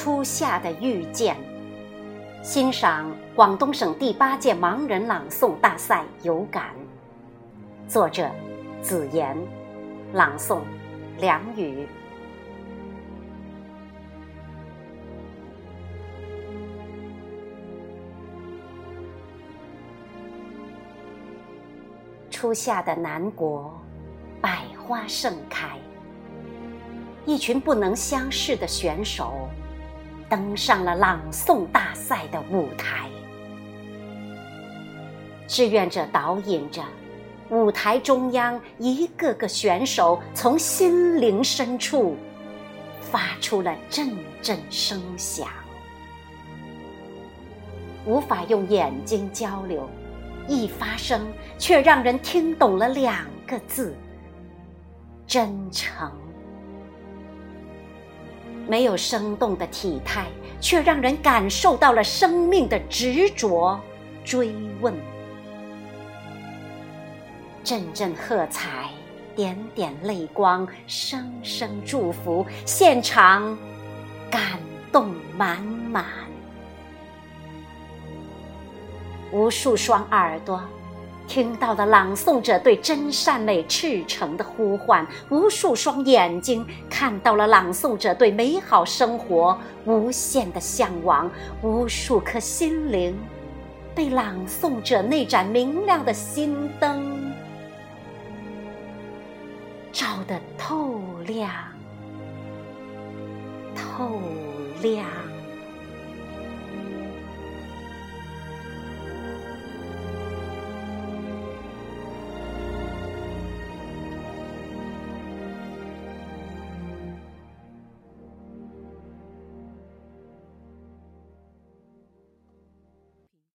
初夏的遇见，欣赏广东省第八届盲人朗诵大赛有感。作者：子言，朗诵：梁宇。初夏的南国，百花盛开。一群不能相视的选手，登上了朗诵大赛的舞台。志愿者导引着，舞台中央一个个选手从心灵深处发出了阵阵声响。无法用眼睛交流，一发声却让人听懂了两个字：真诚。没有生动的体态，却让人感受到了生命的执着。追问，阵阵喝彩，点点泪光，声声祝福，现场感动满满。无数双耳朵。听到了朗诵者对真善美赤诚的呼唤，无数双眼睛看到了朗诵者对美好生活无限的向往，无数颗心灵被朗诵者那盏明亮的心灯照得透亮，透亮。